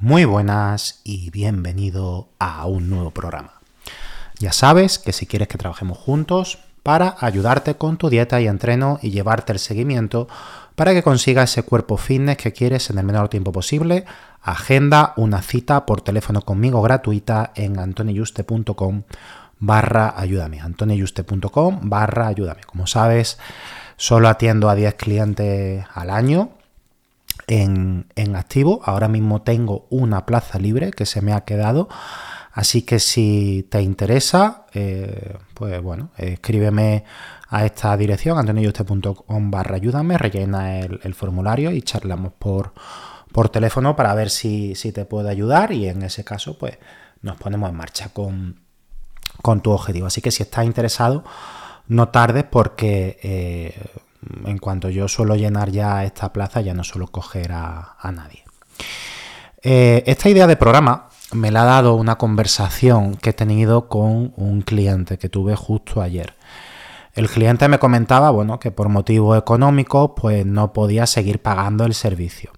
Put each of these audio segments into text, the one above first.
Muy buenas y bienvenido a un nuevo programa. Ya sabes que si quieres que trabajemos juntos para ayudarte con tu dieta y entreno y llevarte el seguimiento para que consigas ese cuerpo fitness que quieres en el menor tiempo posible, agenda una cita por teléfono conmigo gratuita en antoniyuste.com barra ayúdame, antoniyuste.com barra ayúdame. Como sabes, solo atiendo a 10 clientes al año en, activo. Ahora mismo tengo una plaza libre que se me ha quedado. Así que si te interesa, eh, pues bueno, escríbeme a esta dirección, antonioyuste.com barra ayúdame, rellena el, formulario y charlamos por, por teléfono para ver si, te puedo ayudar y en ese caso, pues nos ponemos en marcha con, con tu objetivo. Así que si estás interesado, no tardes porque eh, en cuanto yo suelo llenar ya esta plaza, ya no suelo coger a, nadie. Eh, esta idea de programa me la ha dado una conversación que he tenido con un cliente que tuve justo ayer. El cliente me comentaba, bueno, que por motivos económicos, pues no podía seguir pagando el servicio.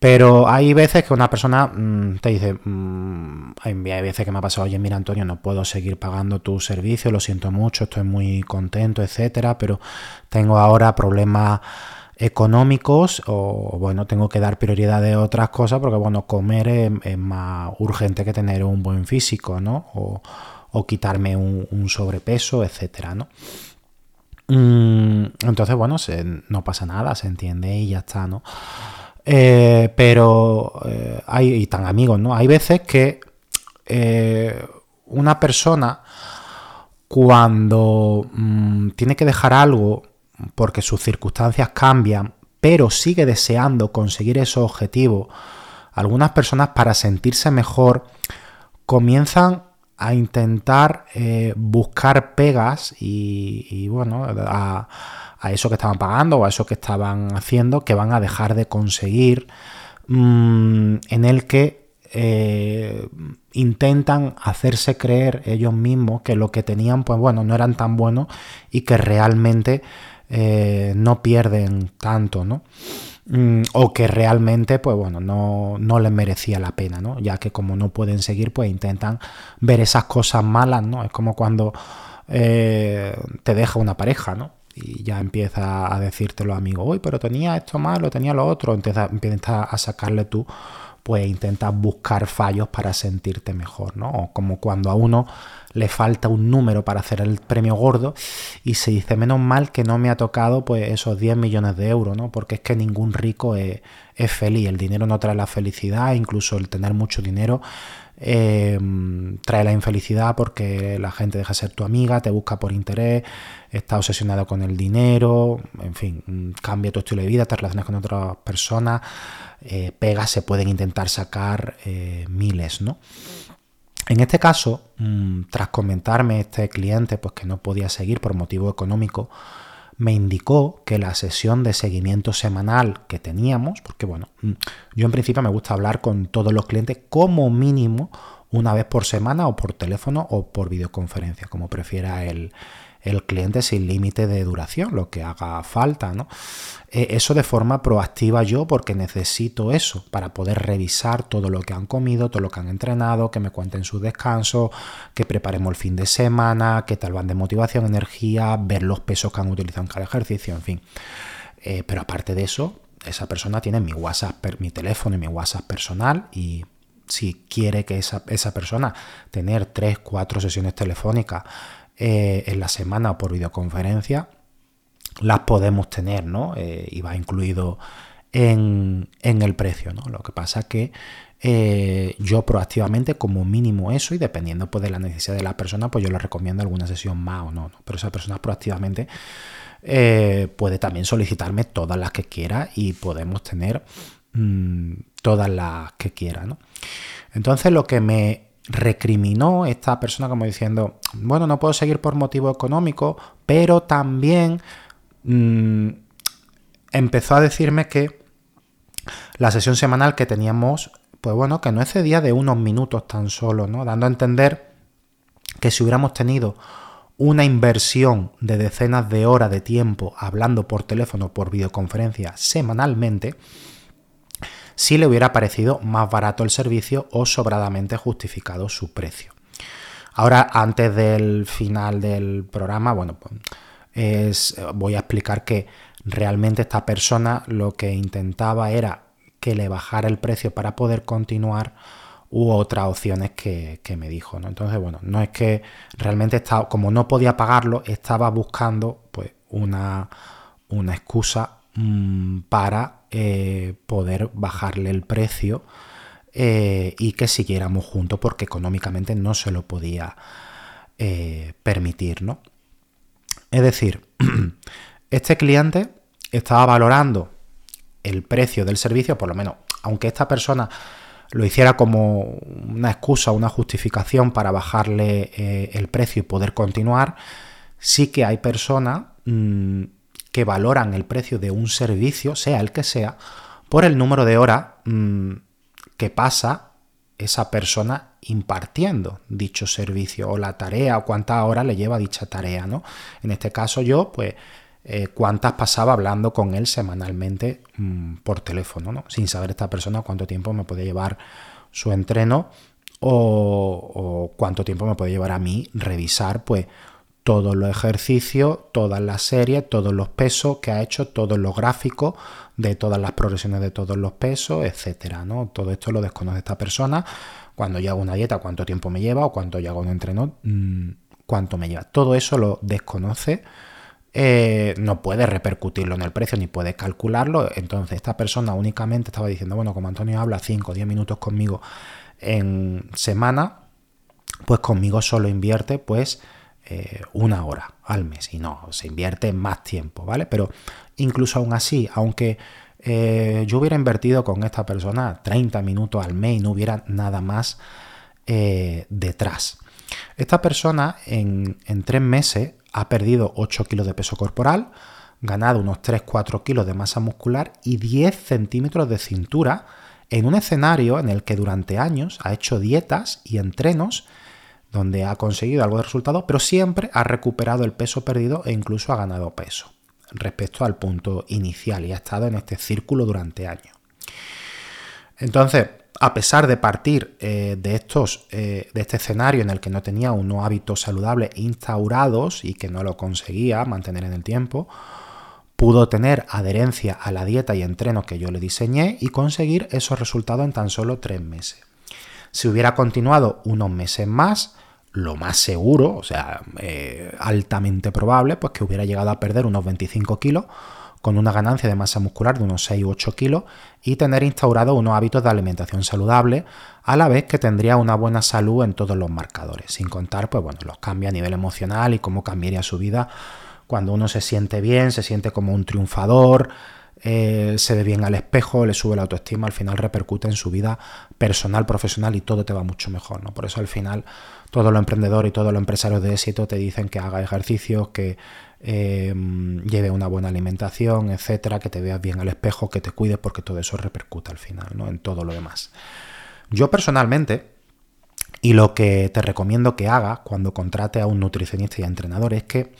Pero hay veces que una persona mm, te dice, mm, hay veces que me ha pasado, oye, mira Antonio, no puedo seguir pagando tu servicio, lo siento mucho, estoy muy contento, etcétera, pero tengo ahora problemas económicos o bueno, tengo que dar prioridad de otras cosas porque bueno, comer es, más urgente que tener un buen físico, ¿no? O, quitarme un, sobrepeso, etcétera, ¿no? Mm, entonces, bueno, no pasa nada, se entiende y ya está, ¿no? Eh, pero eh, hay, y tan amigos, ¿no? Hay veces que eh, una persona cuando mm, tiene que dejar algo porque sus circunstancias cambian, pero sigue deseando conseguir esos objetivos, algunas personas para sentirse mejor comienzan a intentar buscar pegas y, y bueno, a, a eso que estaban pagando o a eso que estaban haciendo que van a dejar de conseguir, mm, en el que eh, intentan hacerse creer ellos mismos que lo que tenían, pues bueno, no eran tan buenos y que realmente eh, no pierden tanto, ¿no? Mm, o que realmente, pues bueno, no, no, les merecía la pena, ¿no? Ya que como no pueden seguir, pues intentan ver esas cosas malas, ¿no? Es como cuando eh, te deja una pareja, ¿no? Y ya empieza a decirte los amigos, uy, pero tenía esto malo, tenía lo otro, empieza, empieza a sacarle tú, pues intentas buscar fallos para sentirte mejor, ¿no? O como cuando a uno le falta un número para hacer el premio gordo y se dice, menos mal que no me ha tocado pues esos 10 millones de euros, ¿no? Porque es que ningún rico es, es feliz, el dinero no trae la felicidad, incluso el tener mucho dinero Em, trae la infelicidad porque la gente deja de ser tu amiga, te busca por interés, está obsesionado con el dinero, en fin, cambia tu estilo de vida, te relacionas con otras personas, eh, pegas se pueden intentar sacar eh, miles, ¿no? En este caso, mm, tras comentarme este cliente pues que no podía seguir por motivo económico, me indicó que la sesión de seguimiento semanal que teníamos, porque bueno, mm, yo en principio me gusta hablar con todos los clientes como mínimo una vez por semana o por teléfono o por videoconferencia, como prefiera el, el cliente sin límite de duración, lo que haga falta, ¿no? Eh, eso de forma proactiva yo porque necesito eso para poder revisar todo lo que han comido, todo lo que han entrenado, que me cuenten su descanso, que preparemos el fin de semana, qué tal van de motivación, energía, ver los pesos que han utilizado en cada ejercicio, en fin. Eh, pero aparte de eso, esa persona tiene mi WhatsApp, mi teléfono y mi WhatsApp personal y si quiere que esa, persona tener 3, 4 sesiones telefónicas eh, en la semana por videoconferencia, las podemos tener, ¿no? Eh, y va incluido en, el precio, ¿no? Lo que pasa que eh, yo proactivamente como mínimo eso y dependiendo pues, de la necesidad de la persona, pues yo le recomiendo alguna sesión más o no, pero esa persona proactivamente puede también solicitarme todas las que quiera y podemos tener mm, todas las que quiera, ¿no? Entonces lo que me recriminó esta persona como diciendo, bueno, no puedo seguir por motivo económico, pero también mm, empezó a decirme que la sesión semanal que teníamos, pues bueno, que no excedía de unos minutos tan solo, ¿no? Dando a entender que si hubiéramos tenido una inversión de decenas de horas de tiempo hablando por teléfono, por videoconferencia semanalmente, si le hubiera parecido más barato el servicio o sobradamente justificado su precio. Ahora, antes del final del programa, bueno, pues voy a explicar que realmente esta persona lo que intentaba era que le bajara el precio para poder continuar u otras opciones que, me dijo. ¿no? Entonces, bueno, no es que realmente estaba, como no podía pagarlo, estaba buscando pues una, una excusa mm, para eh, poder bajarle el precio eh, y que siguiéramos juntos porque económicamente no se lo podía eh, permitir, ¿no? Es decir, este cliente estaba valorando el precio del servicio, por lo menos, aunque esta persona lo hiciera como una excusa, una justificación para bajarle el precio y poder continuar, sí que hay personas mm, que valoran el precio de un servicio, sea el que sea, por el número de horas mm, que pasa esa persona impartiendo dicho servicio o la tarea o cuántas horas le lleva dicha tarea, ¿no? En este caso yo, pues, eh, cuántas pasaba hablando con él semanalmente mm, por teléfono, ¿no? Sin saber esta persona cuánto tiempo me puede llevar su entreno o, o cuánto tiempo me puede llevar a mí revisar, pues, todos los ejercicios, todas las series, todos los pesos que ha hecho, todos los gráficos de todas las progresiones de todos los pesos, etcétera, ¿no? Todo esto lo desconoce esta persona. Cuando yo hago una dieta, cuánto tiempo me lleva, o cuando yo hago un entreno, mm, cuánto me lleva. Todo eso lo desconoce. Eh, no puede repercutirlo en el precio ni puede calcularlo. Entonces, esta persona únicamente estaba diciendo, bueno, como Antonio habla 5 o 10 minutos conmigo en semana, pues conmigo solo invierte, pues eh, una hora al mes y no, se invierte más tiempo, ¿vale? Pero incluso aún así, aunque eh, yo hubiera invertido con esta persona 30 minutos al mes y no hubiera nada más eh, detrás. Esta persona en, en tres meses ha perdido 8 kilos de peso corporal, ganado unos 3-4 kilos de masa muscular y 10 centímetros de cintura en un escenario en el que durante años ha hecho dietas y entrenos donde ha conseguido algo de resultado, pero siempre ha recuperado el peso perdido e incluso ha ganado peso respecto al punto inicial y ha estado en este círculo durante años. Entonces, a pesar de partir eh, de, estos, eh, de este escenario en el que no tenía unos hábitos saludables instaurados y que no lo conseguía mantener en el tiempo, pudo tener adherencia a la dieta y entreno que yo le diseñé y conseguir esos resultados en tan solo tres meses. Si hubiera continuado unos meses más, lo más seguro, o sea, eh, altamente probable, pues que hubiera llegado a perder unos 25 kilos con una ganancia de masa muscular de unos 6 u 8 kilos y tener instaurado unos hábitos de alimentación saludable, a la vez que tendría una buena salud en todos los marcadores, sin contar, pues bueno, los cambios a nivel emocional y cómo cambiaría su vida cuando uno se siente bien, se siente como un triunfador, eh, se ve bien al espejo, le sube la autoestima, al final repercute en su vida personal, profesional y todo te va mucho mejor, ¿no? Por eso al final todos los emprendedores y todos los empresarios de éxito te dicen que haga ejercicios, que eh, lleve una buena alimentación, etcétera, que te veas bien al espejo, que te cuides, porque todo eso repercute al final, ¿no? En todo lo demás. Yo personalmente, y lo que te recomiendo que hagas cuando contrates a un nutricionista y a entrenador es que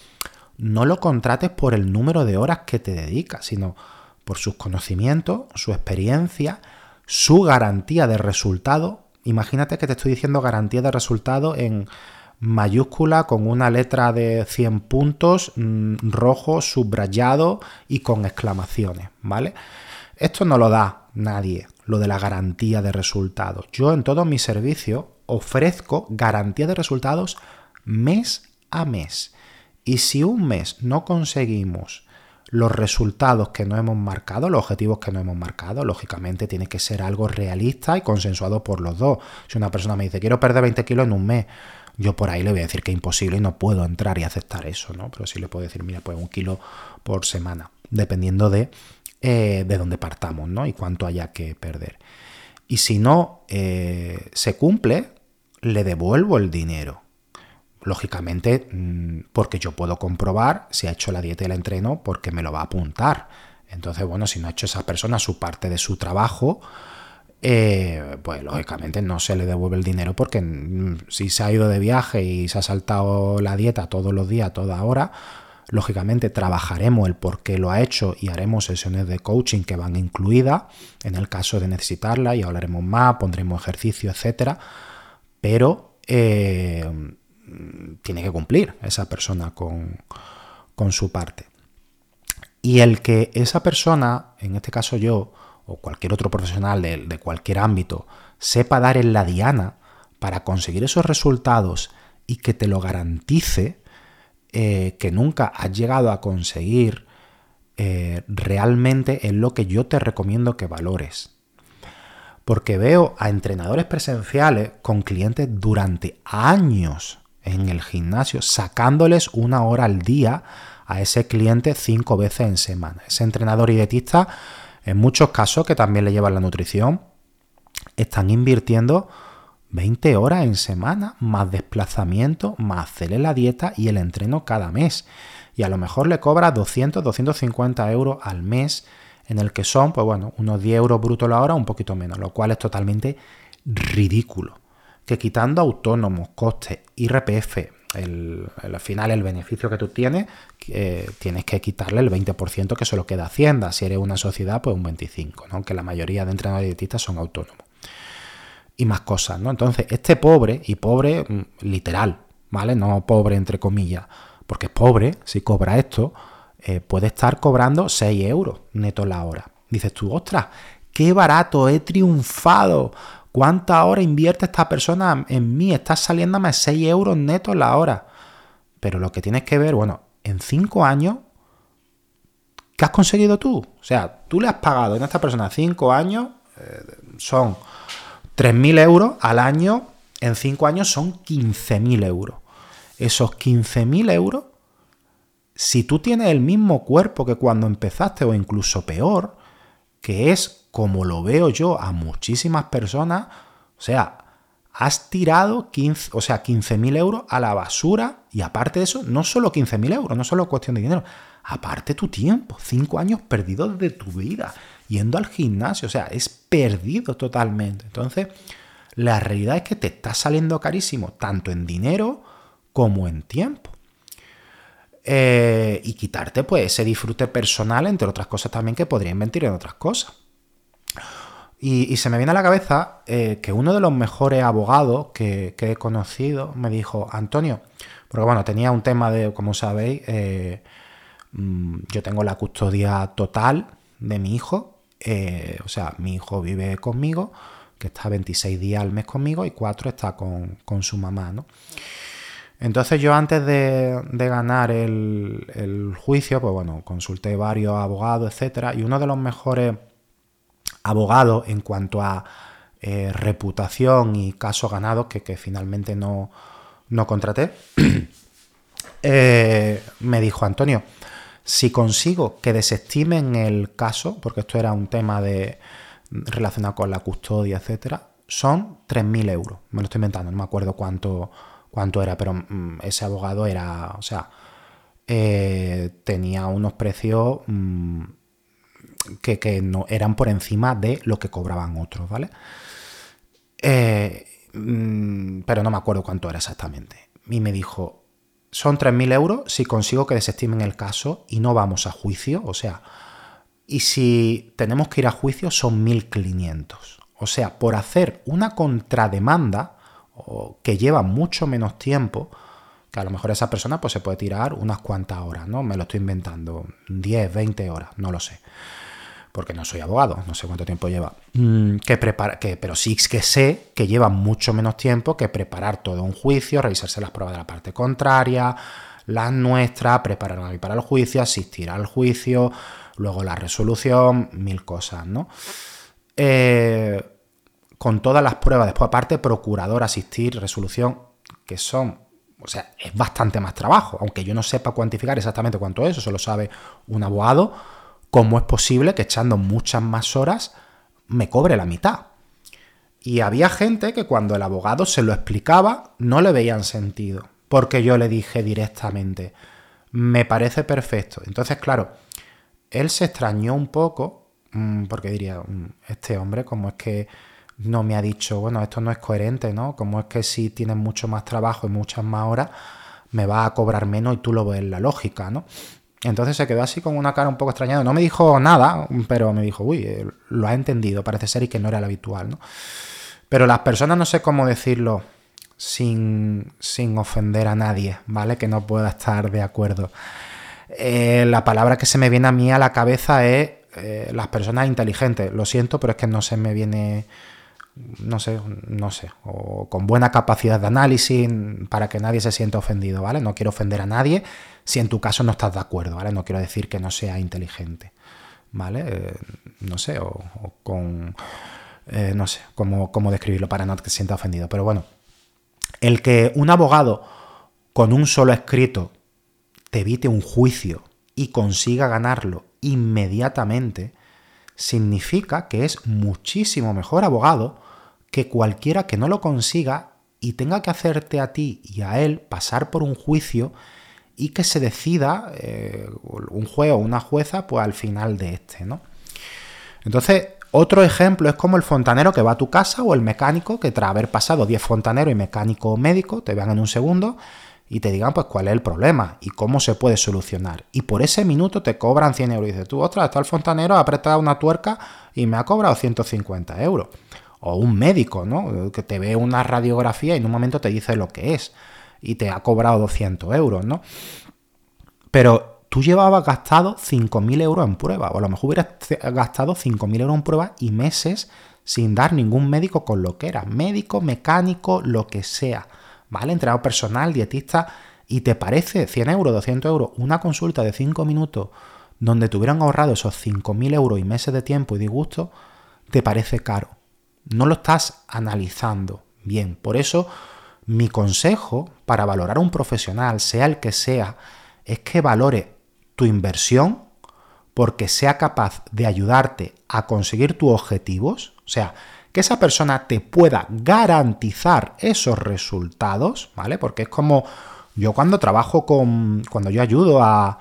no lo contrates por el número de horas que te dedicas, sino por sus conocimientos, su experiencia, su garantía de resultado. Imagínate que te estoy diciendo garantía de resultado en mayúscula con una letra de 100 puntos, mm, rojo, subrayado y con exclamaciones, ¿vale? esto no lo da nadie, lo de la garantía de resultados. Yo en todos mis servicios ofrezco garantía de resultados mes a mes. Y si un mes no conseguimos los resultados que no hemos marcado, los objetivos que no hemos marcado, lógicamente tiene que ser algo realista y consensuado por los dos. Si una persona me dice, quiero perder 20 kilos en un mes, yo por ahí le voy a decir que es imposible y no puedo entrar y aceptar eso, ¿no? Pero sí le puedo decir, mira, pues un kilo por semana, dependiendo de, eh, de dónde partamos, ¿no? Y cuánto haya que perder. Y si no eh, se cumple, le devuelvo el dinero lógicamente, mm, porque yo puedo comprobar si ha hecho la dieta y el entreno porque me lo va a apuntar. Entonces, bueno, si no ha hecho esa persona su parte de su trabajo, eh, pues lógicamente no se le devuelve el dinero porque mm, si se ha ido de viaje y se ha saltado la dieta todos los días, toda hora, lógicamente trabajaremos el por qué lo ha hecho y haremos sesiones de coaching que van incluidas en el caso de necesitarla y hablaremos más, pondremos ejercicio, etcétera. Pero eh, tiene que cumplir esa persona con, su parte. Y el que esa persona, en este caso yo, o cualquier otro profesional de, cualquier ámbito, sepa dar en la diana para conseguir esos resultados y que te lo garantice, eh, que nunca has llegado a conseguir, eh, realmente es lo que yo te recomiendo que valores. Porque veo a entrenadores presenciales con clientes durante años en el gimnasio, sacándoles una hora al día a ese cliente cinco veces en semana. Ese entrenador y dietista, en muchos casos que también le llevan la nutrición, están invirtiendo 20 horas en semana, más desplazamiento, más hacerle la dieta y el entreno cada mes. Y a lo mejor le cobra 200, 250 euros al mes, en el que son, pues bueno, unos 10 euros brutos la hora, un poquito menos, lo cual es totalmente ridículo que quitando autónomos, costes, IRPF, al final el beneficio que tú tienes, tienes que quitarle el 20% que se lo queda Hacienda. Si eres una sociedad, pues un 25%, ¿no? la mayoría de entrenadores dietistas son autónomos. Y más cosas, ¿no? Entonces, este pobre, y pobre mm, literal, ¿vale? No pobre entre comillas, porque es pobre, si cobra esto, eh, puede estar cobrando 6 euros neto la hora. Dices tú, ostras, qué barato, he triunfado ¿Cuánta hora invierte esta persona en mí? Estás saliéndome a 6 euros netos la hora. Pero lo que tienes que ver, bueno, en 5 años, ¿qué has conseguido tú? O sea, tú le has pagado a esta persona 5 años, eh, son 3.000 euros al año, en 5 años son 15.000 euros. Esos 15.000 euros, si tú tienes el mismo cuerpo que cuando empezaste o incluso peor, que es como lo veo yo a muchísimas personas, o sea, has tirado 15, o sea, 15.000 euros a la basura y aparte de eso, no solo 15.000 euros, no solo cuestión de dinero, aparte tu tiempo, 5 años perdidos de tu vida, yendo al gimnasio, o sea, es perdido totalmente. Entonces, la realidad es que te está saliendo carísimo, tanto en dinero como en tiempo. Eh, y quitarte pues ese disfrute personal, entre otras cosas también que podría invertir en otras cosas. Y, se me viene a la cabeza eh, que uno de los mejores abogados que, he conocido me dijo, Antonio, porque bueno, tenía un tema de, como sabéis, eh, mm, yo tengo la custodia total de mi hijo, o sea, mi hijo vive conmigo, que está 26 días al mes conmigo y 4 está con, su mamá, ¿no? Entonces yo antes de, ganar el, juicio, pues bueno, consulté varios abogados, etcétera, y uno de los mejores abogado en cuanto a eh, reputación y caso ganado que, finalmente no, no contraté, eh, me dijo Antonio, si consigo que desestimen el caso, porque esto era un tema de relacionado con la custodia, etcétera, son 3.000 euros. Me lo estoy inventando, no me acuerdo cuánto, cuánto era, pero mm, ese abogado era, o sea, eh, tenía unos precios mm, que, no, eran por encima de lo que cobraban otros, ¿vale? Eh, mm, pero no me acuerdo cuánto era exactamente. Y me dijo, son 3.000 euros si consigo que desestimen el caso y no vamos a juicio, o sea, y si tenemos que ir a juicio son 1.500. O sea, por hacer una contrademanda que lleva mucho menos tiempo, que a lo mejor esa persona pues, se puede tirar unas cuantas horas, ¿no? Me lo estoy inventando, 10, 20 horas, no lo sé. porque no soy abogado, no sé cuánto tiempo lleva, mm, que prepara, que, pero sí que sé que lleva mucho menos tiempo que preparar todo un juicio, revisarse las pruebas de la parte contraria, las nuestras, preparar para el juicio, asistir al juicio, luego la resolución, mil cosas, ¿no? Eh, con todas las pruebas, después aparte, procurador, asistir, resolución, que son, o sea, es bastante más trabajo, aunque yo no sepa cuantificar exactamente cuánto es, eso lo sabe un abogado, ¿cómo es posible que echando muchas más horas me cobre la mitad? Y había gente que cuando el abogado se lo explicaba no le veían sentido, porque yo le dije directamente, me parece perfecto. Entonces, claro, él se extrañó un poco, mm, porque diría, mm, este hombre, ¿cómo es que no me ha dicho, bueno, esto no es coherente, ¿no? Como es que si tienes mucho más trabajo y muchas más horas, me va a cobrar menos y tú lo ves la lógica, ¿no? Entonces se quedó así con una cara un poco extrañada. No me dijo nada, pero me dijo, uy, eh, lo ha entendido, parece ser, y que no era lo habitual, ¿no? Pero las personas no sé cómo decirlo sin, sin ofender a nadie, ¿vale? Que no pueda estar de acuerdo. Eh, la palabra que se me viene a mí a la cabeza es eh, las personas inteligentes. Lo siento, pero es que no se me viene no sé, no sé, o con buena capacidad de análisis para que nadie se sienta ofendido, ¿vale? No quiero ofender a nadie si en tu caso no estás de acuerdo, ¿vale? No quiero decir que no sea inteligente, ¿vale? Eh, no sé, o, con, eh, no sé, cómo, cómo describirlo para no que se sienta ofendido, pero bueno, el que un abogado con un solo escrito te evite un juicio y consiga ganarlo inmediatamente, significa que es muchísimo mejor abogado que cualquiera que no lo consiga y tenga que hacerte a ti y a él pasar por un juicio y que se decida eh, un juez o una jueza pues al final de este, ¿no? Entonces, otro ejemplo es como el fontanero que va a tu casa o el mecánico que tras haber pasado 10 fontaneros y mecánico médico te vean en un segundo y te digan pues cuál es el problema y cómo se puede solucionar. Y por ese minuto te cobran 100 euros. Y dices, tú, ostras, está el fontanero, ha apretado una tuerca y me ha cobrado 150 euros. O un médico, ¿no? Que te ve una radiografía y en un momento te dice lo que es y te ha cobrado 200 euros, ¿no? Pero tú llevabas gastado 5.000 euros en prueba, o a lo mejor hubieras gastado 5.000 euros en prueba y meses sin dar ningún médico con lo que era, médico, mecánico, lo que sea. ¿Vale? Entrenador personal, dietista, y te parece 100 euros, 200 euros, una consulta de 5 minutos donde te hubieran ahorrado esos 5.000 euros y meses de tiempo y disgusto, te parece caro. No lo estás analizando bien. Por eso, mi consejo para valorar a un profesional, sea el que sea, es que valore tu inversión porque sea capaz de ayudarte a conseguir tus objetivos. O sea, que esa persona te pueda garantizar esos resultados, ¿vale? Porque es como yo cuando trabajo con, cuando yo ayudo a,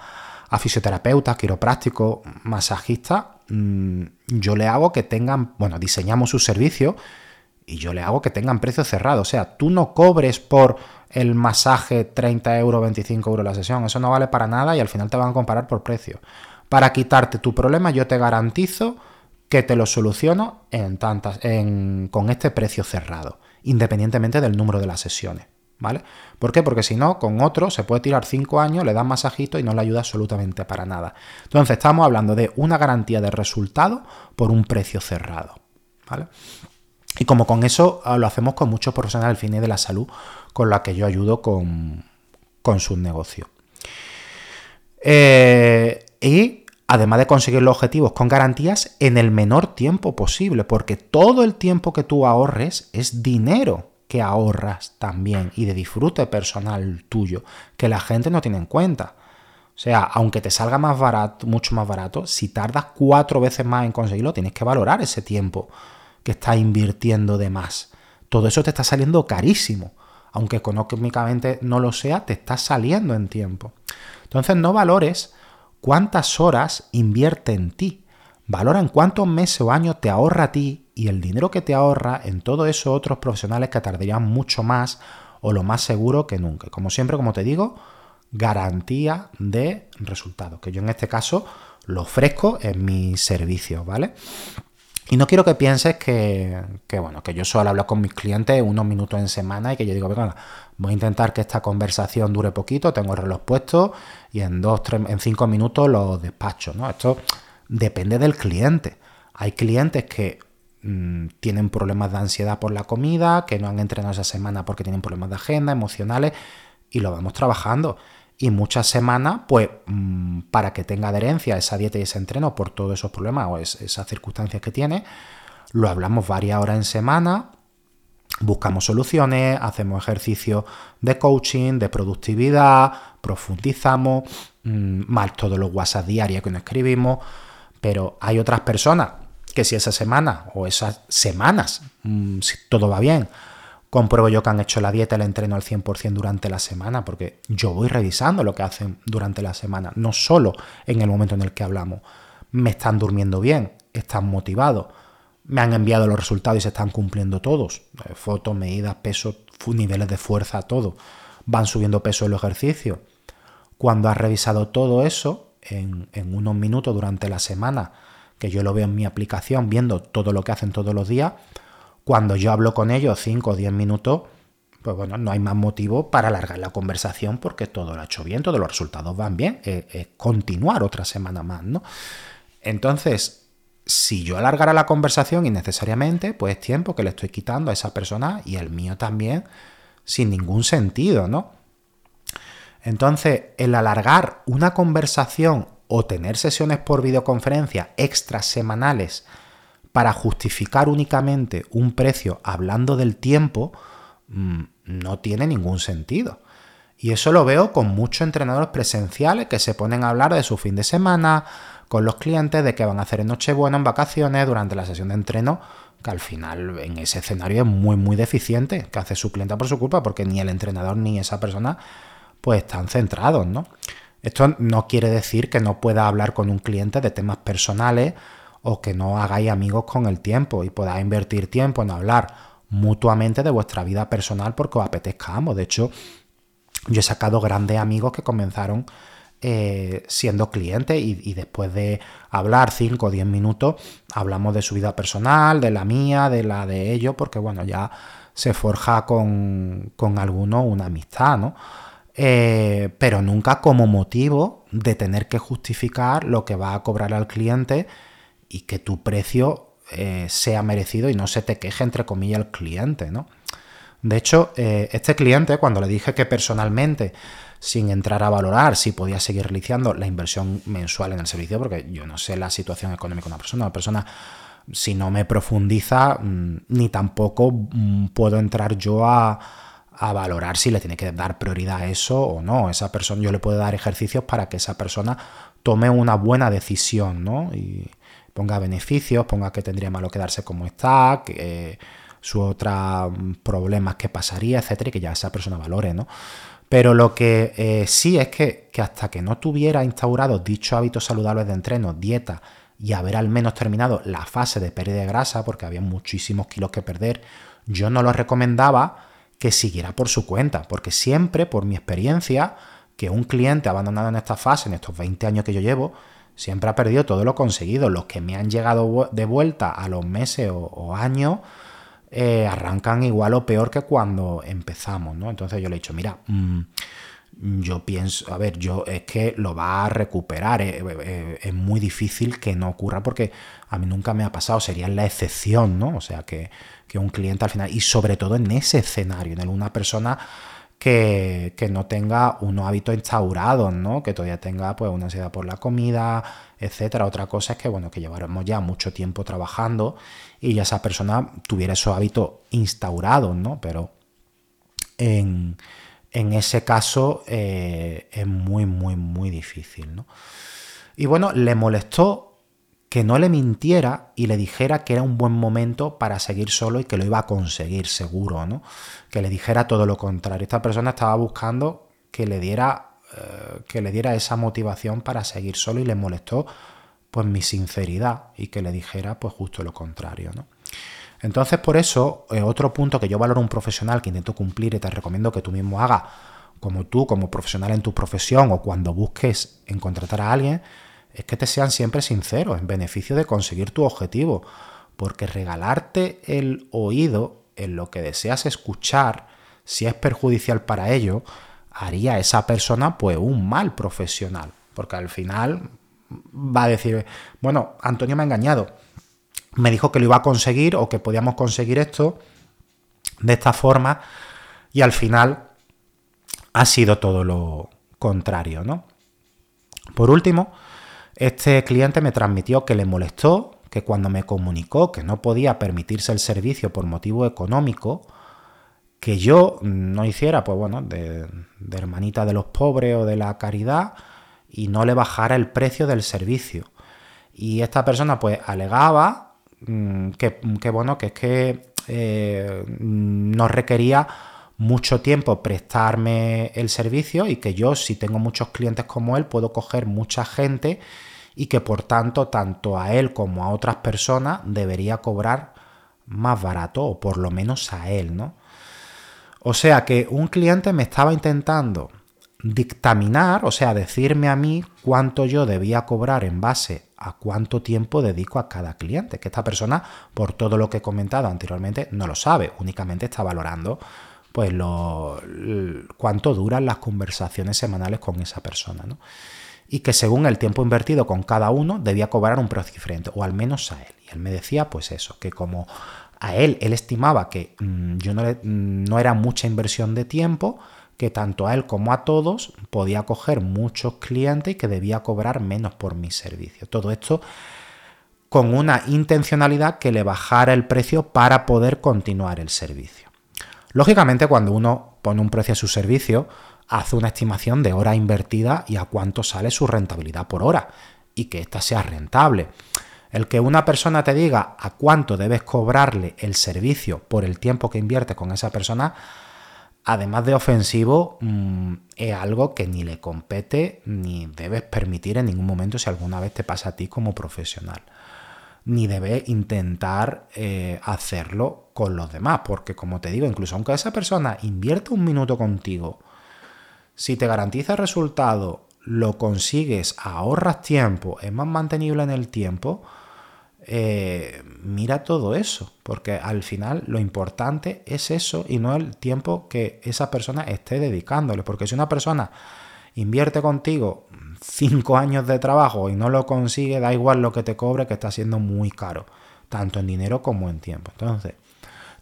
fisioterapeutas, quiroprácticos, masajistas, mm, yo le hago que tengan, bueno, diseñamos su servicio y yo le hago que tengan precio cerrado. O sea, tú no cobres por el masaje 30 euros, 25 euros la sesión. Eso no vale para nada y al final te van a comparar por precio. Para quitarte tu problema, yo te garantizo que te lo soluciono en tantas, con este precio cerrado, independientemente del número de las sesiones. ¿Vale? ¿Por qué? Porque si no, con otro se puede tirar 5 años, le das masajito y no le ayuda absolutamente para nada. Entonces, estamos hablando de una garantía de resultado por un precio cerrado. ¿Vale? Y como con eso ah, lo hacemos con muchos profesionales del fin de la salud, con la que yo ayudo con, con sus negocios. Eh, y además de conseguir los objetivos con garantías en el menor tiempo posible, porque todo el tiempo que tú ahorres es dinero que ahorras también y de disfrute personal tuyo, que la gente no tiene en cuenta. O sea, aunque te salga más barato, mucho más barato, si tardas cuatro veces más en conseguirlo, tienes que valorar ese tiempo que estás invirtiendo de más. Todo eso te está saliendo carísimo. Aunque económicamente no lo sea, te está saliendo en tiempo. Entonces no valores cuántas horas invierte en ti. Valora en cuántos meses o años te ahorra a ti y el dinero que te ahorra en todos esos otros profesionales que tardarían mucho más o lo más seguro que nunca. Como siempre, como te digo, garantía de resultados, que yo en este caso lo ofrezco en mis servicios, ¿vale? Y no quiero que pienses que, bueno, que yo solo hablo con mis clientes unos minutos en semana y que yo digo, venga, voy a intentar que esta conversación dure poquito, tengo el reloj puesto y en dos, tres, en cinco minutos lo despacho. Esto depende del cliente. Hay clientes que mm, tienen problemas de ansiedad por la comida, que no han entrenado esa semana porque tienen problemas de agenda, emocionales, y lo vamos trabajando. Y muchas semanas, pues, mm, para que tenga adherencia a esa dieta y ese entreno por todos esos problemas o esas circunstancias que tiene, lo hablamos varias horas en semana, buscamos soluciones, hacemos ejercicios de coaching, de productividad, profundizamos, mm, más todos los WhatsApp diarios que nos escribimos, pero hay otras personas que si esa semana o esas semanas, mm, si todo va bien, compruebo yo que han hecho la dieta, el entreno al 100% durante la semana, porque yo voy revisando lo que hacen durante la semana, no solo en el momento en el que hablamos. Me están durmiendo bien, están motivados, me han enviado los resultados y se están cumpliendo todos. Eh, fotos, medidas, peso, niveles de fuerza, todo. Van subiendo peso en los ejercicios. Cuando has revisado todo eso en, unos minutos durante la semana, que yo lo veo en mi aplicación, viendo todo lo que hacen todos los días, cuando yo hablo con ellos 5 o 10 minutos, pues bueno, no hay más motivo para alargar la conversación porque todo lo ha hecho bien, todos los resultados van bien, es continuar otra semana más, ¿no? Entonces, si yo alargara la conversación innecesariamente, pues es tiempo que le estoy quitando a esa persona y el mío también, sin ningún sentido, ¿no? Entonces, el alargar una conversación o tener sesiones por videoconferencia extras semanales para justificar únicamente un precio hablando del tiempo, mm, no tiene ningún sentido. Y eso lo veo con muchos entrenadores presenciales que se ponen a hablar de su fin de semana, con los clientes de qué van a hacer en Nochebuena, en vacaciones, durante la sesión de entreno, que al final en ese escenario es muy, muy deficiente, que hace su cliente por su culpa, porque ni el entrenador ni esa persona pues están centrados, ¿no? Esto no quiere decir que no pueda hablar con un cliente de temas personales o que no hagáis amigos con el tiempo y podáis invertir tiempo en hablar mutuamente de vuestra vida personal porque os apetezca ambos. De hecho, yo he sacado grandes amigos que comenzaron eh, siendo cliente y, después de hablar 5 o 10 minutos hablamos de su vida personal, de la mía, de la de ellos, porque bueno, ya se forja con, con alguno una amistad, ¿no? Eh, pero nunca como motivo de tener que justificar lo que va a cobrar al cliente y que tu precio eh, sea merecido y no se te queje entre comillas el cliente, ¿no? De hecho, este cliente, cuando le dije que personalmente sin entrar a valorar si podía seguir realizando la inversión mensual en el servicio, porque yo no sé la situación económica de una persona. Una persona, si no me profundiza, mm, ni tampoco mm, puedo entrar yo a, valorar si le tiene que dar prioridad a eso o no. Esa persona, yo le puedo dar ejercicios para que esa persona tome una buena decisión, ¿no? Y ponga beneficios, ponga que tendría malo quedarse como está, que eh, su otros mm, problemas que pasaría, etcétera, y que ya esa persona valore, ¿no? Pero lo que eh, sí es que, hasta que no tuviera instaurado dichos hábitos saludables de entreno, dieta y haber al menos terminado la fase de pérdida de grasa, porque había muchísimos kilos que perder, yo no lo recomendaba que siguiera por su cuenta, porque siempre, por mi experiencia, que un cliente abandonado en esta fase, en estos 20 años que yo llevo, siempre ha perdido todo lo conseguido. Los que me han llegado de vuelta a los meses o años, eh, arrancan igual o peor que cuando empezamos, ¿no? Entonces yo le he dicho, mira, mm, yo pienso, a ver, yo es que lo va a recuperar, eh, eh, es muy difícil que no ocurra porque a mí nunca me ha pasado, sería la excepción, ¿no? O sea, que, que un cliente al final, y sobre todo en ese escenario, en una persona que, que, no tenga unos hábitos instaurados, ¿no? Que todavía tenga pues una ansiedad por la comida, etcétera. Otra cosa es que, bueno, que llevaremos ya mucho tiempo trabajando y esa persona tuviera esos hábitos instaurados, ¿no? Pero en, ese caso eh, es muy, muy, muy difícil, ¿no? Y bueno, le molestó que no le mintiera y le dijera que era un buen momento para seguir solo y que lo iba a conseguir seguro, ¿no? Que le dijera todo lo contrario. Esta persona estaba buscando que le diera, eh, que le diera esa motivación para seguir solo y le molestó pues mi sinceridad y que le dijera pues justo lo contrario, ¿no? Entonces por eso, eh, otro punto que yo valoro un profesional que intento cumplir y te recomiendo que tú mismo hagas, como tú, como profesional en tu profesión o cuando busques en contratar a alguien, es que te sean siempre sinceros en beneficio de conseguir tu objetivo, porque regalarte el oído en lo que deseas escuchar, si es perjudicial para ello, haría a esa persona pues un mal profesional, porque al final va a decir, bueno, Antonio me ha engañado. Me dijo que lo iba a conseguir o que podíamos conseguir esto de esta forma y al final ha sido todo lo contrario, ¿no? Por último, este cliente me transmitió que le molestó que cuando me comunicó que no podía permitirse el servicio por motivo económico, que yo no hiciera, pues bueno, de, hermanita de los pobres o de la caridad y no le bajara el precio del servicio. Y esta persona pues alegaba mm, que, bueno, que es que eh, no requería mucho tiempo prestarme el servicio y que yo si tengo muchos clientes como él puedo coger mucha gente y que por tanto tanto a él como a otras personas debería cobrar más barato o por lo menos a él, ¿no? O sea que un cliente me estaba intentando dictaminar, o sea, decirme a mí cuánto yo debía cobrar en base a cuánto tiempo dedico a cada cliente, que esta persona, por todo lo que he comentado anteriormente, no lo sabe, únicamente está valorando pues lo, cuánto duran las conversaciones semanales con esa persona, ¿no? Y que según el tiempo invertido con cada uno debía cobrar un precio diferente, o al menos a él. Y él me decía pues eso, que como a él, él estimaba que mm, yo no, no era mucha inversión de tiempo, que tanto a él como a todos podía coger muchos clientes y que debía cobrar menos por mi servicio. Todo esto con una intencionalidad que le bajara el precio para poder continuar el servicio. Lógicamente, cuando uno pone un precio a su servicio, hace una estimación de hora invertida y a cuánto sale su rentabilidad por hora y que ésta sea rentable. El que una persona te diga a cuánto debes cobrarle el servicio por el tiempo que invierte con esa persona, además de ofensivo, mm, es algo que ni le compete ni debes permitir en ningún momento si alguna vez te pasa a ti como profesional. Ni debe intentar eh, hacerlo con los demás, porque como te digo, incluso aunque esa persona invierta un minuto contigo, si te garantiza resultado, lo consigues, ahorras tiempo, es más mantenible en el tiempo, eh, mira todo eso, porque al final lo importante es eso y no el tiempo que esa persona esté dedicándole, porque si una persona invierte contigo cinco años de trabajo y no lo consigue, da igual lo que te cobre, que está siendo muy caro, tanto en dinero como en tiempo. Entonces,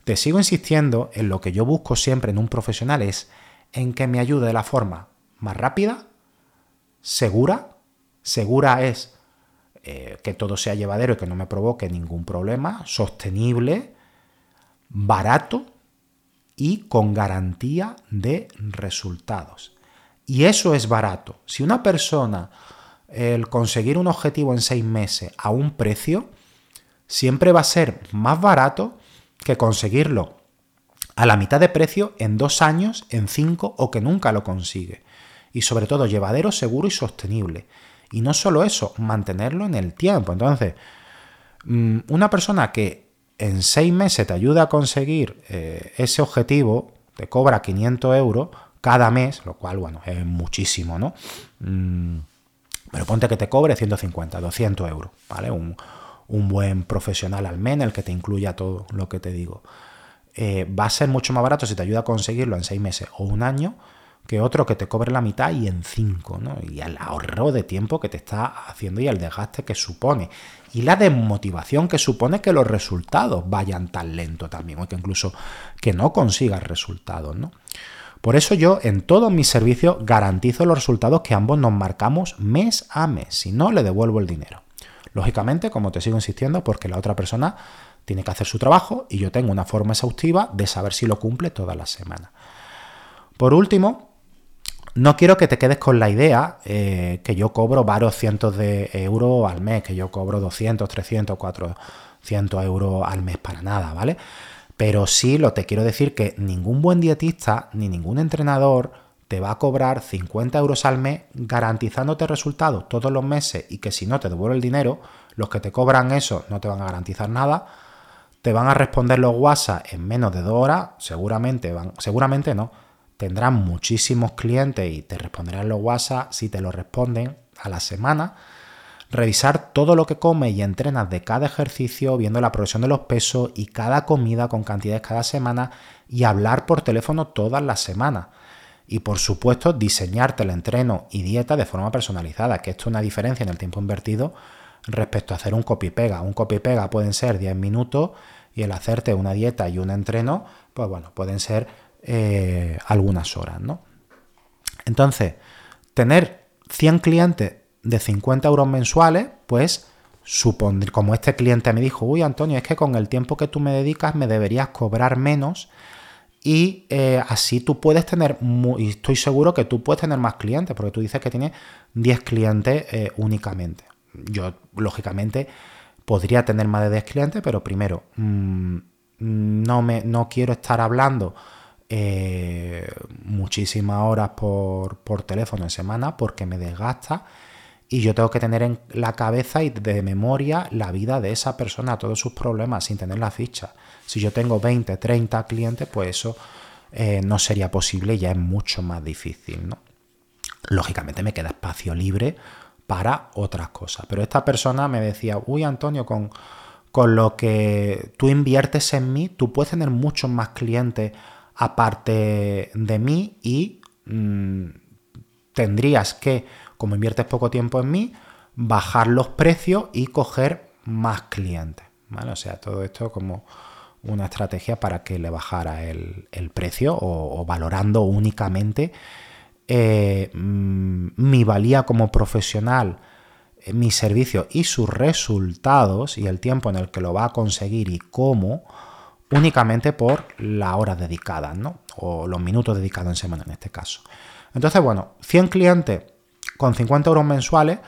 te sigo insistiendo en lo que yo busco siempre en un profesional es en que me ayude de la forma más rápida, segura, segura es eh, que todo sea llevadero y que no me provoque ningún problema, sostenible, barato y con garantía de resultados. Y eso es barato. Si una persona, el conseguir un objetivo en seis meses a un precio, siempre va a ser más barato que conseguirlo a la mitad de precio en dos años, en cinco o que nunca lo consigue. Y sobre todo llevadero, seguro y sostenible. Y no solo eso, mantenerlo en el tiempo. Entonces, mm, una persona que en seis meses te ayuda a conseguir eh, ese objetivo, te cobra 500 euros, cada mes, lo cual, bueno, es muchísimo, ¿no? Mm, pero ponte que te cobre 150, 200 euros, ¿vale? Un, buen profesional al menos, el que te incluya todo lo que te digo. Eh, va a ser mucho más barato si te ayuda a conseguirlo en seis meses o un año que otro que te cobre la mitad y en cinco, ¿no? Y el ahorro de tiempo que te está haciendo y el desgaste que supone. Y la desmotivación que supone que los resultados vayan tan lento también, o que incluso que no consigas resultados, ¿no? Por eso yo en todos mis servicios garantizo los resultados que ambos nos marcamos mes a mes, si no le devuelvo el dinero. Lógicamente, como te sigo insistiendo, porque la otra persona tiene que hacer su trabajo y yo tengo una forma exhaustiva de saber si lo cumple toda la semana. Por último, no quiero que te quedes con la idea eh, que yo cobro varios cientos de euros al mes, que yo cobro 200, 300, 400 euros al mes para nada, ¿vale? Pero sí lo te quiero decir que ningún buen dietista ni ningún entrenador te va a cobrar 50 euros al mes garantizándote resultados todos los meses y que si no te devuelve el dinero, los que te cobran eso no te van a garantizar nada, te van a responder los WhatsApp en menos de dos horas, seguramente, van, seguramente no, tendrán muchísimos clientes y te responderán los WhatsApp si te lo responden a la semana revisar todo lo que comes y entrenas de cada ejercicio, viendo la progresión de los pesos y cada comida con cantidades cada semana y hablar por teléfono todas las semanas. Y por supuesto, diseñarte el entreno y dieta de forma personalizada, que esto es una diferencia en el tiempo invertido respecto a hacer un copy-pega. Un copy-pega pueden ser 10 minutos y el hacerte una dieta y un entreno, pues bueno, pueden ser eh, algunas horas, ¿no? Entonces, tener 100 clientes de 50 euros mensuales, pues supondría, como este cliente me dijo, uy Antonio, es que con el tiempo que tú me dedicas me deberías cobrar menos y eh, así tú puedes tener, y estoy seguro que tú puedes tener más clientes, porque tú dices que tienes 10 clientes eh, únicamente. Yo, lógicamente, podría tener más de 10 clientes, pero primero, mm, no, me, no quiero estar hablando eh, muchísimas horas por, por, teléfono en semana porque me desgasta y yo tengo que tener en la cabeza y de memoria la vida de esa persona, todos sus problemas, sin tener la ficha. Si yo tengo 20, 30 clientes, pues eso eh, no sería posible ya es mucho más difícil, ¿no? Lógicamente me queda espacio libre para otras cosas. Pero esta persona me decía, uy Antonio, con, con lo que tú inviertes en mí, tú puedes tener muchos más clientes aparte de mí y mm, tendrías que, como inviertes poco tiempo en mí, bajar los precios y coger más clientes. O sea, todo esto como una estrategia para que le bajara el, precio o, valorando únicamente eh, mm, mi valía como profesional, eh, mi servicio y sus resultados y el tiempo en el que lo va a conseguir y cómo, únicamente por la hora dedicada, ¿no? O los minutos dedicados en semana en este caso. Entonces, bueno, 100 clientes con 50 euros mensuales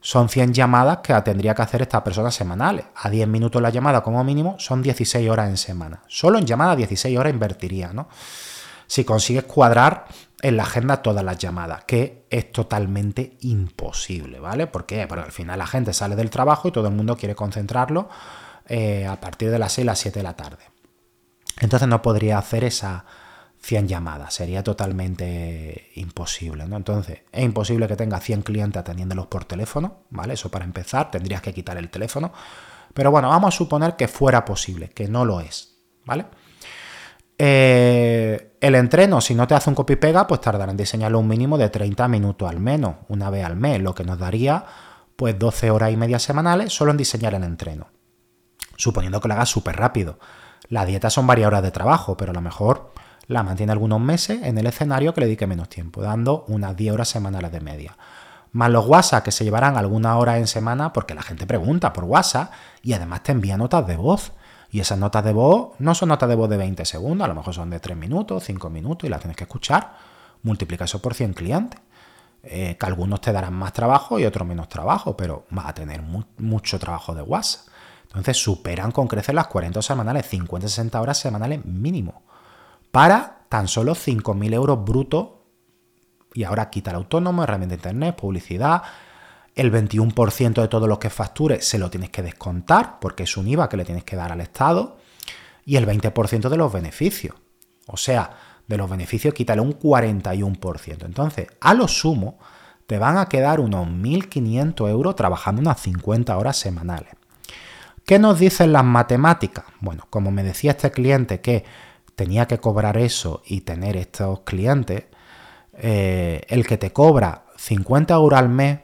son 100 llamadas que tendría que hacer esta persona semanales. A 10 minutos la llamada como mínimo son 16 horas en semana. Solo en llamada 16 horas invertiría, ¿no? Si consigues cuadrar en la agenda todas las llamadas, que es totalmente imposible, ¿vale? ¿Por qué? Porque al final la gente sale del trabajo y todo el mundo quiere concentrarlo eh, a partir de las 6, las 7 de la tarde. Entonces no podría hacer esa 100 llamadas, sería totalmente imposible, ¿no? Entonces, es imposible que tenga 100 clientes atendiéndolos por teléfono, ¿vale? Eso para empezar, tendrías que quitar el teléfono. Pero bueno, vamos a suponer que fuera posible, que no lo es, ¿vale? Eh, el entreno, si no te hace un copy-pega, pues tardará en diseñarlo un mínimo de 30 minutos al menos, una vez al mes, lo que nos daría pues 12 horas y media semanales solo en diseñar el entreno suponiendo que lo hagas súper rápido. La dieta son varias horas de trabajo, pero a lo mejor la mantiene algunos meses en el escenario que le dedique menos tiempo, dando unas 10 horas semanales de media. Más los WhatsApp que se llevarán algunas horas en semana porque la gente pregunta por WhatsApp y además te envía notas de voz. Y esas notas de voz no son notas de voz de 20 segundos, a lo mejor son de 3 minutos, 5 minutos y las tienes que escuchar. Multiplica eso por 100 clientes. Eh, que algunos te darán más trabajo y otros menos trabajo, pero vas a tener mucho trabajo de WhatsApp. Entonces superan con crecer las 40 semanales, 50-60 horas semanales mínimo, para tan solo 5.000 euros brutos. Y ahora quita el autónomo, herramienta de internet, publicidad. El 21% de todo lo que facture se lo tienes que descontar, porque es un IVA que le tienes que dar al Estado. Y el 20% de los beneficios. O sea, de los beneficios quítale un 41%. Entonces, a lo sumo, te van a quedar unos 1.500 euros trabajando unas 50 horas semanales. ¿Qué nos dicen las matemáticas? Bueno, como me decía este cliente que tenía que cobrar eso y tener estos clientes, eh, el que te cobra 50 euros al mes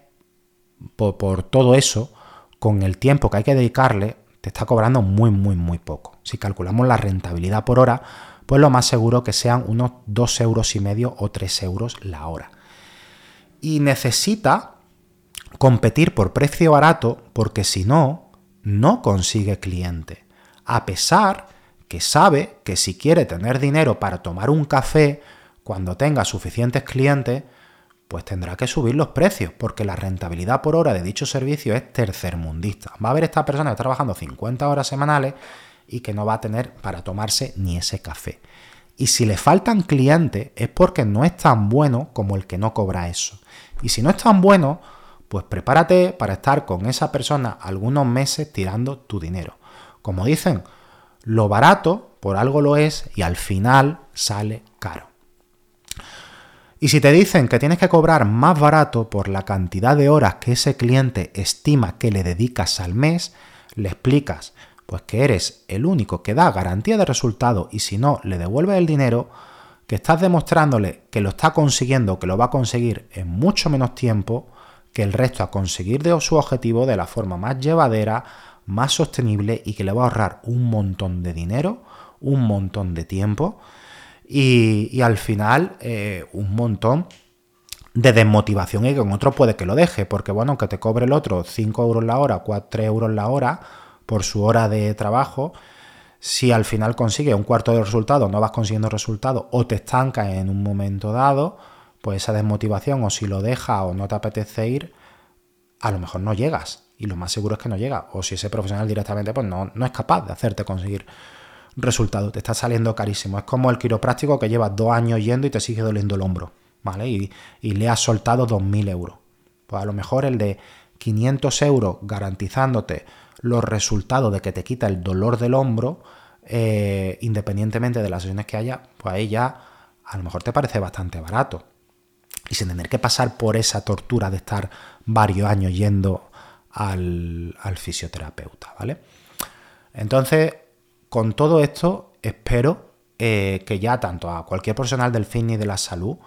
por, todo eso, con el tiempo que hay que dedicarle, te está cobrando muy, muy, muy poco. Si calculamos la rentabilidad por hora, pues lo más seguro que sean unos 2 euros y medio o 3 euros la hora. Y necesita competir por precio barato porque si no, no consigue cliente, a pesar que sabe que si quiere tener dinero para tomar un café cuando tenga suficientes clientes, pues tendrá que subir los precios, porque la rentabilidad por hora de dicho servicio es tercermundista. Va a haber esta persona que está trabajando 50 horas semanales y que no va a tener para tomarse ni ese café. Y si le faltan clientes es porque no es tan bueno como el que no cobra eso. Y si no es tan bueno, pues prepárate para estar con esa persona algunos meses tirando tu dinero. Como dicen, lo barato por algo lo es y al final sale caro. Y si te dicen que tienes que cobrar más barato por la cantidad de horas que ese cliente estima que le dedicas al mes, le explicas pues que eres el único que da garantía de resultado y si no le devuelves el dinero, que estás demostrándole que lo está consiguiendo, que lo va a conseguir en mucho menos tiempo que el resto a conseguir de su objetivo de la forma más llevadera, más sostenible y que le va a ahorrar un montón de dinero, un montón de tiempo y, al final eh, un montón de desmotivación y con otro puede que lo deje, porque bueno, aunque te cobre el otro 5 euros la hora, 4 euros la hora por su hora de trabajo, si al final consigue un cuarto de resultado, no vas consiguiendo resultados o te estancas en un momento dado, pues esa desmotivación o si lo deja o no te apetece ir, a lo mejor no llegas y lo más seguro es que no llega. O si ese profesional directamente pues no, no es capaz de hacerte conseguir resultados, te está saliendo carísimo. Es como el quiropráctico que llevas dos años yendo y te sigue doliendo el hombro, ¿vale? Y, y le has soltado 2.000 euros. Pues a lo mejor el de 500 euros garantizándote los resultados de que te quita el dolor del hombro, eh, independientemente de las sesiones que haya, pues ahí ya a lo mejor te parece bastante barato. Y sin tener que pasar por esa tortura de estar varios años yendo al, fisioterapeuta, ¿vale? Entonces, con todo esto, espero eh, que ya tanto a cualquier profesional del fitness y de la salud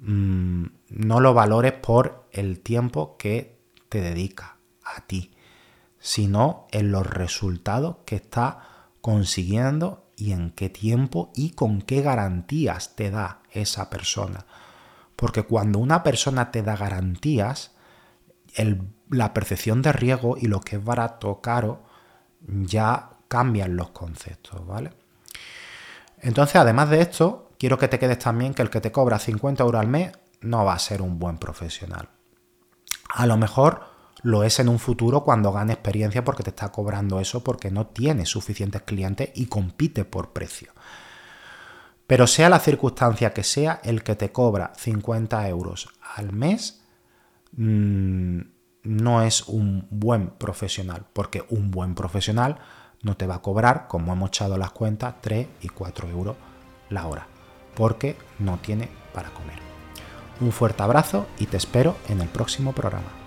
mm, no lo valores por el tiempo que te dedica a ti sino en los resultados que está consiguiendo y en qué tiempo y con qué garantías te da esa persona. Porque cuando una persona te da garantías, la percepción de riesgo y lo que es barato o caro ya cambian los conceptos, ¿vale? Entonces, además de esto, quiero que te quedes también que el que te cobra 50 euros al mes no va a ser un buen profesional. A lo mejor lo es en un futuro cuando gane experiencia porque te está cobrando eso porque no tiene suficientes clientes y compite por precio. Pero sea la circunstancia que sea, el que te cobra 50 euros al mes mm, no es un buen profesional, porque un buen profesional no te va a cobrar, como hemos echado las cuentas, 3 y 4 euros la hora, porque no tiene para comer. Un fuerte abrazo y te espero en el próximo programa.